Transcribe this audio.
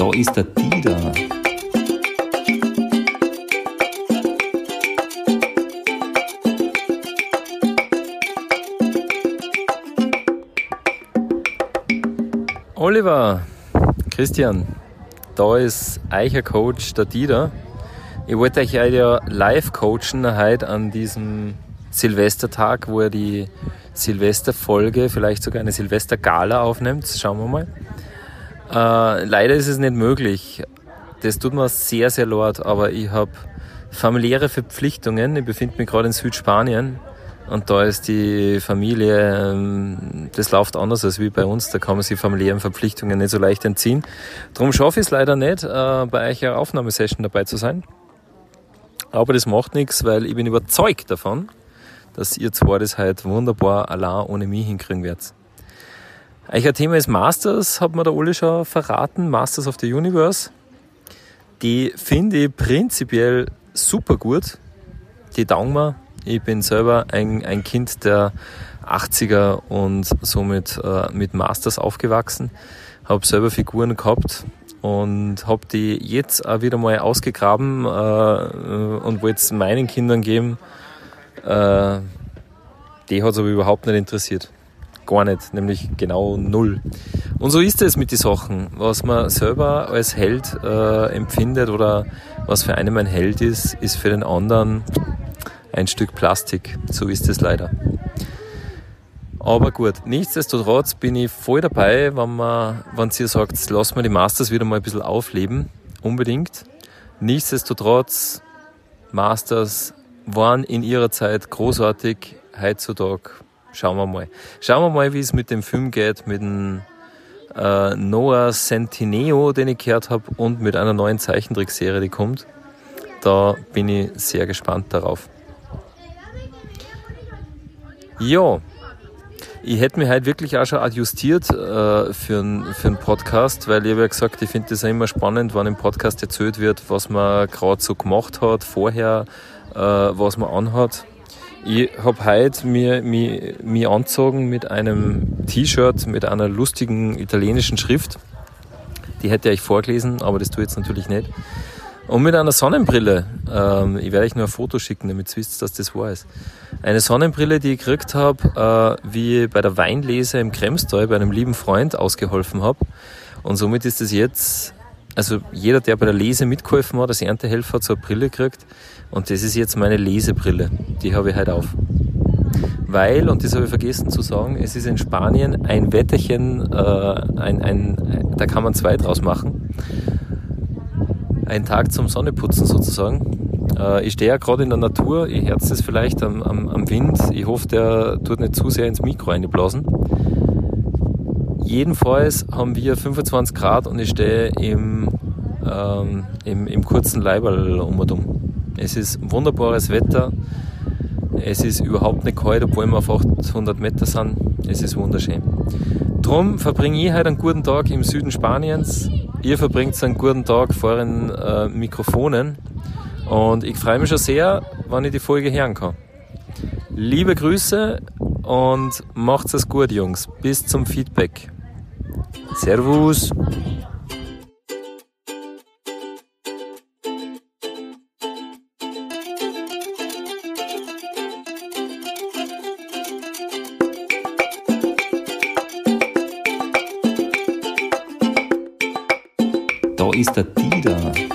Da ist der Dieter. Oliver, Christian, da ist Eicher Coach der Dieter. Ich wollte euch ja live coachen heute an diesem Silvestertag, wo ihr die Silvesterfolge, vielleicht sogar eine Silvestergala aufnimmt. Schauen wir mal. Äh, leider ist es nicht möglich. Das tut mir sehr, sehr leid, aber ich habe familiäre Verpflichtungen. Ich befinde mich gerade in Südspanien und da ist die Familie, ähm, das läuft anders als wie bei uns. Da kann man sich familiären Verpflichtungen nicht so leicht entziehen. Darum schaffe ich es leider nicht, äh, bei euch einer Aufnahmesession dabei zu sein. Aber das macht nichts, weil ich bin überzeugt davon, dass ihr zwar das halt wunderbar allein ohne mich hinkriegen werdet. Eigentlich ein Thema ist Masters, hat mir der Uli schon verraten, Masters of the Universe. Die finde ich prinzipiell super gut. Die taugen mir. Ich bin selber ein, ein Kind der 80er und somit äh, mit Masters aufgewachsen. Habe selber Figuren gehabt und habe die jetzt auch wieder mal ausgegraben äh, und wollte es meinen Kindern geben. Äh, die hat es aber überhaupt nicht interessiert. Gar nicht, nämlich genau null. Und so ist es mit den Sachen. Was man selber als Held äh, empfindet oder was für einen ein Held ist, ist für den anderen ein Stück Plastik. So ist es leider. Aber gut, nichtsdestotrotz bin ich voll dabei, wenn man, wenn ihr sagt, lass mal die Masters wieder mal ein bisschen aufleben. Unbedingt. Nichtsdestotrotz, Masters waren in ihrer Zeit großartig. Heutzutage schauen wir mal. Schauen wir mal, wie es mit dem Film geht, mit dem äh, Noah Centineo, den ich gehört habe, und mit einer neuen Zeichentrickserie, die kommt. Da bin ich sehr gespannt darauf. Ja, ich hätte mich heute wirklich auch schon adjustiert äh, für einen Podcast, weil ich habe ja gesagt, ich finde das ja immer spannend, wenn im Podcast erzählt wird, was man gerade so gemacht hat, vorher, äh, was man anhat. Ich habe heute mir, mir, mir angezogen mit einem T-Shirt mit einer lustigen italienischen Schrift. Die hätte ich vorgelesen, aber das tue ich jetzt natürlich nicht. Und mit einer Sonnenbrille. Ähm, ich werde euch nur ein Foto schicken, damit ihr wisst, dass das wahr ist. Eine Sonnenbrille, die ich gekriegt habe, äh, wie ich bei der Weinlese im Kremstal bei einem lieben Freund ausgeholfen habe. Und somit ist es jetzt, also jeder, der bei der Lese mitgeholfen hat, als Erntehelfer, hat so eine Brille gekriegt. Und das ist jetzt meine Lesebrille. Die habe ich heute auf. Weil, und das habe ich vergessen zu sagen, es ist in Spanien ein Wetterchen, äh, ein, ein, da kann man zwei draus machen. Ein Tag zum Sonneputzen sozusagen. Äh, ich stehe ja gerade in der Natur, ich herz es vielleicht am, am, am Wind. Ich hoffe, der tut nicht zu sehr ins Mikro einblasen. Jedenfalls haben wir 25 Grad und ich stehe im, ähm, im, im kurzen Leiberl um und um. Es ist wunderbares Wetter. Es ist überhaupt nicht kalt, obwohl wir auf 800 Meter sind. Es ist wunderschön. Drum verbringe ich heute einen guten Tag im Süden Spaniens. Ihr verbringt einen guten Tag vor den äh, Mikrofonen. Und ich freue mich schon sehr, wenn ich die Folge hören kann. Liebe Grüße und macht's es gut, Jungs. Bis zum Feedback. Servus. Da ist der Dieter.